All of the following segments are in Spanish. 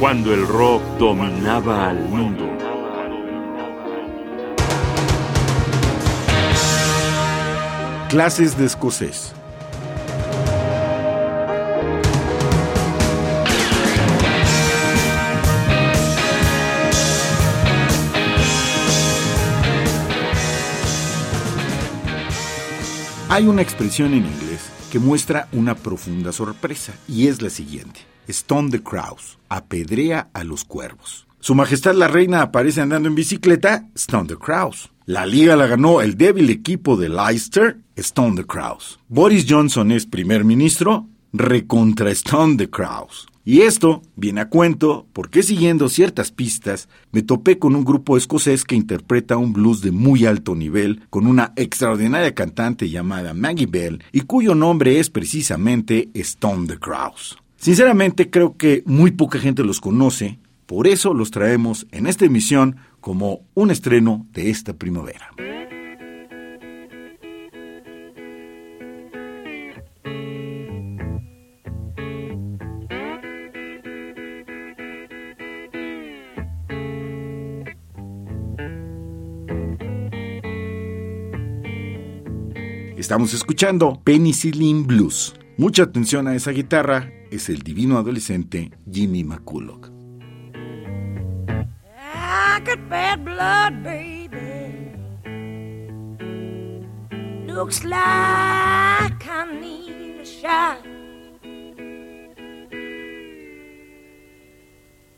cuando el rock dominaba al mundo. Clases de escocés. Hay una expresión en inglés que muestra una profunda sorpresa y es la siguiente. Stone the Crows, apedrea a los cuervos. Su Majestad la Reina aparece andando en bicicleta, Stone the Crows. La liga la ganó el débil equipo de Leicester, Stone the Crows. Boris Johnson es primer ministro, recontra Stone the Crows. Y esto viene a cuento porque siguiendo ciertas pistas me topé con un grupo escocés que interpreta un blues de muy alto nivel con una extraordinaria cantante llamada Maggie Bell y cuyo nombre es precisamente Stone the Crows. Sinceramente creo que muy poca gente los conoce, por eso los traemos en esta emisión como un estreno de esta primavera. Estamos escuchando Penicillin Blues. Mucha atención a esa guitarra es el divino adolescente Jimmy McCulloch. I got bad blood, baby. Looks like I need a shot.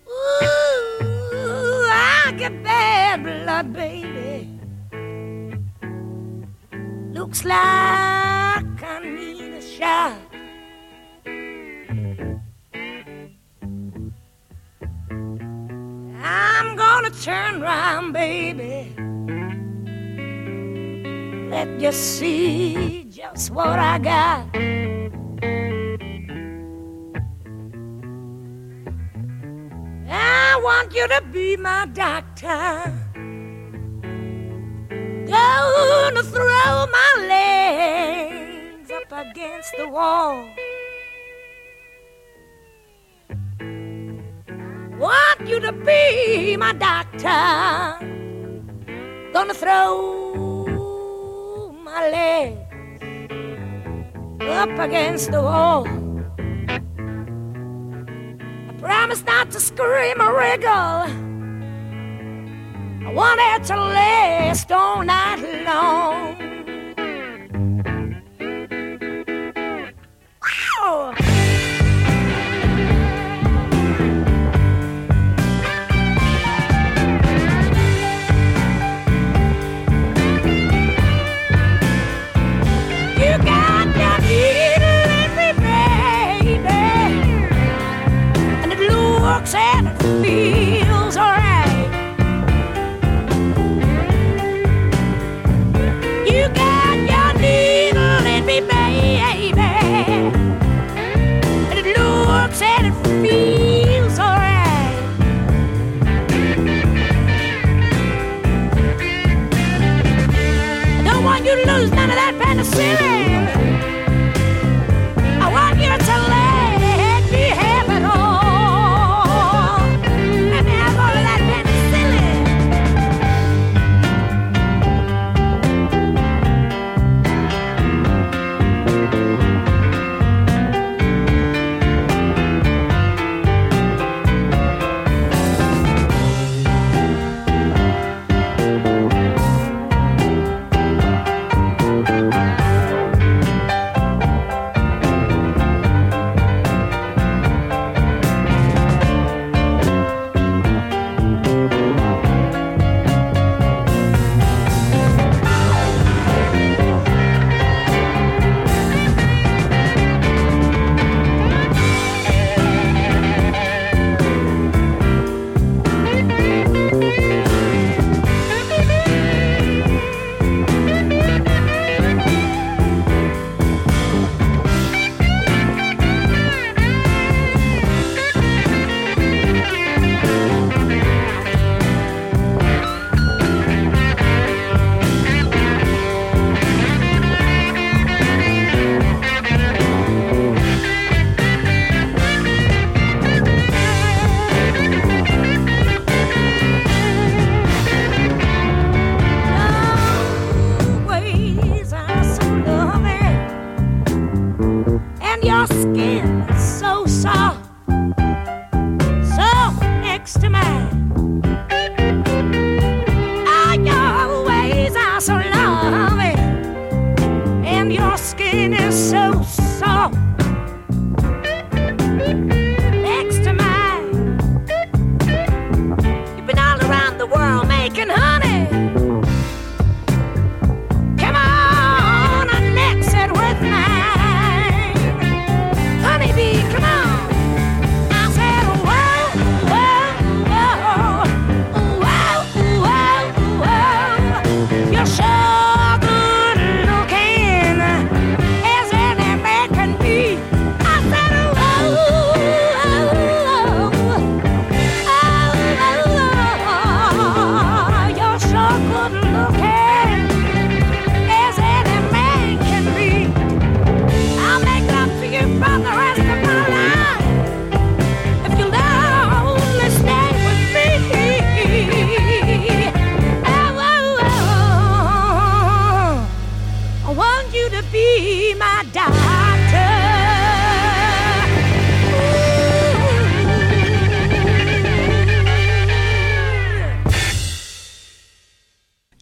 Ooh, I got bad blood, baby. Looks like I need a shot. Turn round, baby. Let you see just what I got. I want you to be my doctor. Gonna throw my legs up against the wall. You to be my doctor. Gonna throw my legs up against the wall. I promise not to scream or wriggle. I want it to last all night long. penicillin. your skin is so soft.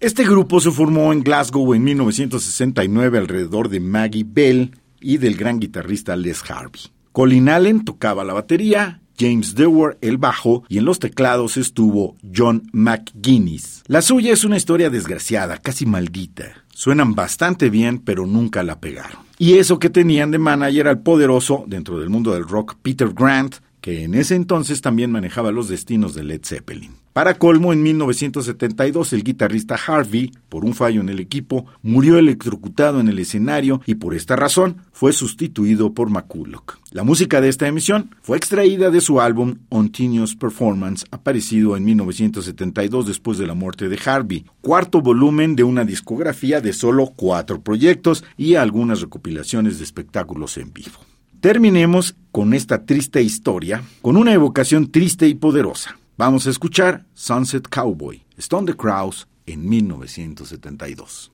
Este grupo se formó en Glasgow en 1969 alrededor de Maggie Bell y del gran guitarrista Les Harvey. Colin Allen tocaba la batería, James Dewar el bajo y en los teclados estuvo John McGuinness. La suya es una historia desgraciada, casi maldita. Suenan bastante bien, pero nunca la pegaron. Y eso que tenían de manager al poderoso, dentro del mundo del rock, Peter Grant, que en ese entonces también manejaba los destinos de Led Zeppelin. Para colmo, en 1972 el guitarrista Harvey, por un fallo en el equipo, murió electrocutado en el escenario y por esta razón fue sustituido por McCulloch. La música de esta emisión fue extraída de su álbum Continuous Performance, aparecido en 1972 después de la muerte de Harvey, cuarto volumen de una discografía de solo cuatro proyectos y algunas recopilaciones de espectáculos en vivo. Terminemos con esta triste historia con una evocación triste y poderosa. Vamos a escuchar Sunset Cowboy, Stone the Crows, en 1972.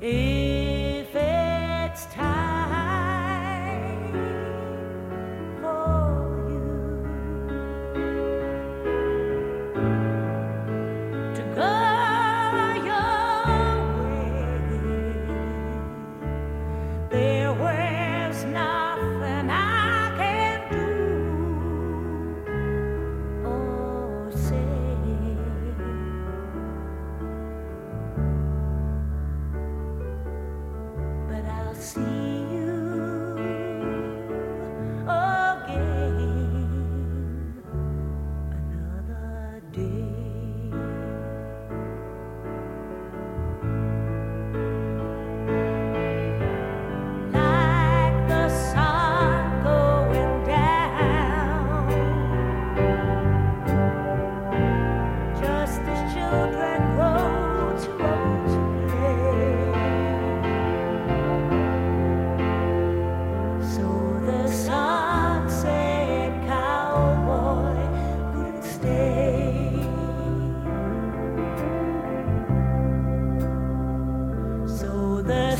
Et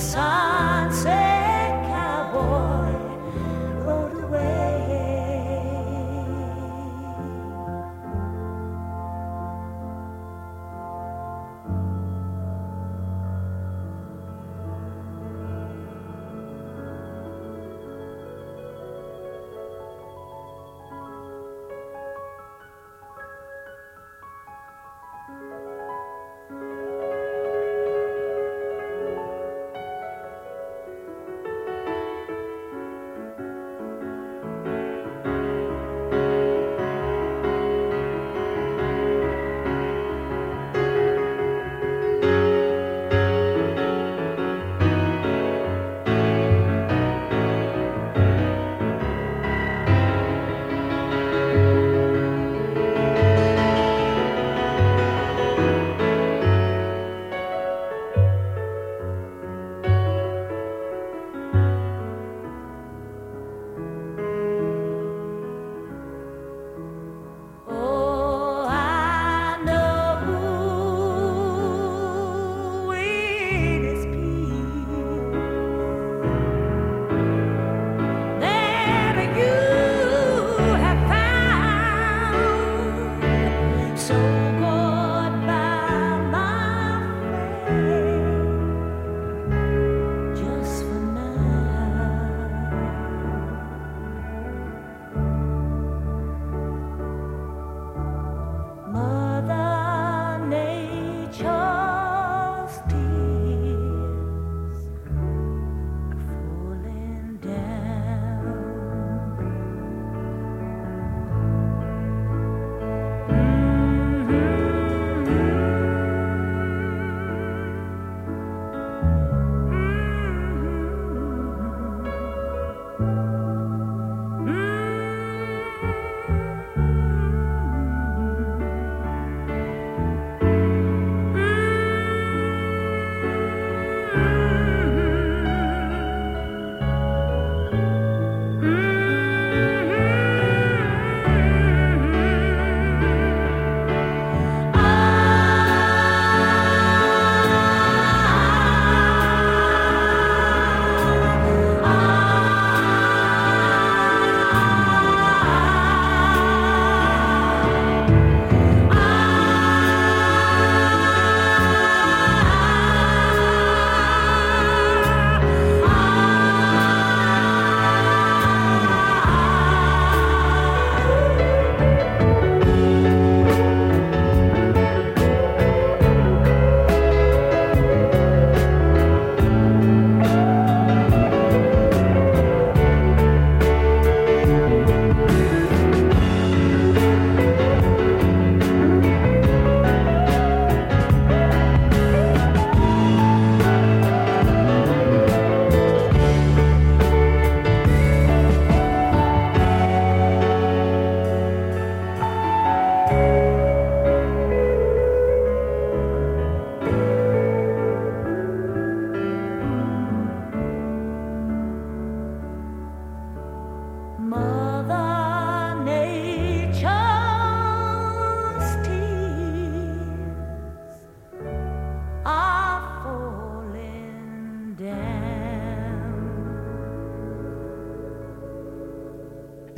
sorry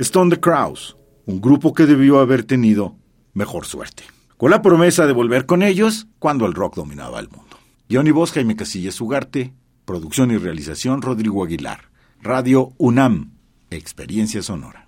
Stone the Crows, un grupo que debió haber tenido mejor suerte, con la promesa de volver con ellos cuando el rock dominaba el mundo. Johnny Voz, Jaime Casillas Ugarte, producción y realización Rodrigo Aguilar, Radio UNAM, Experiencia Sonora.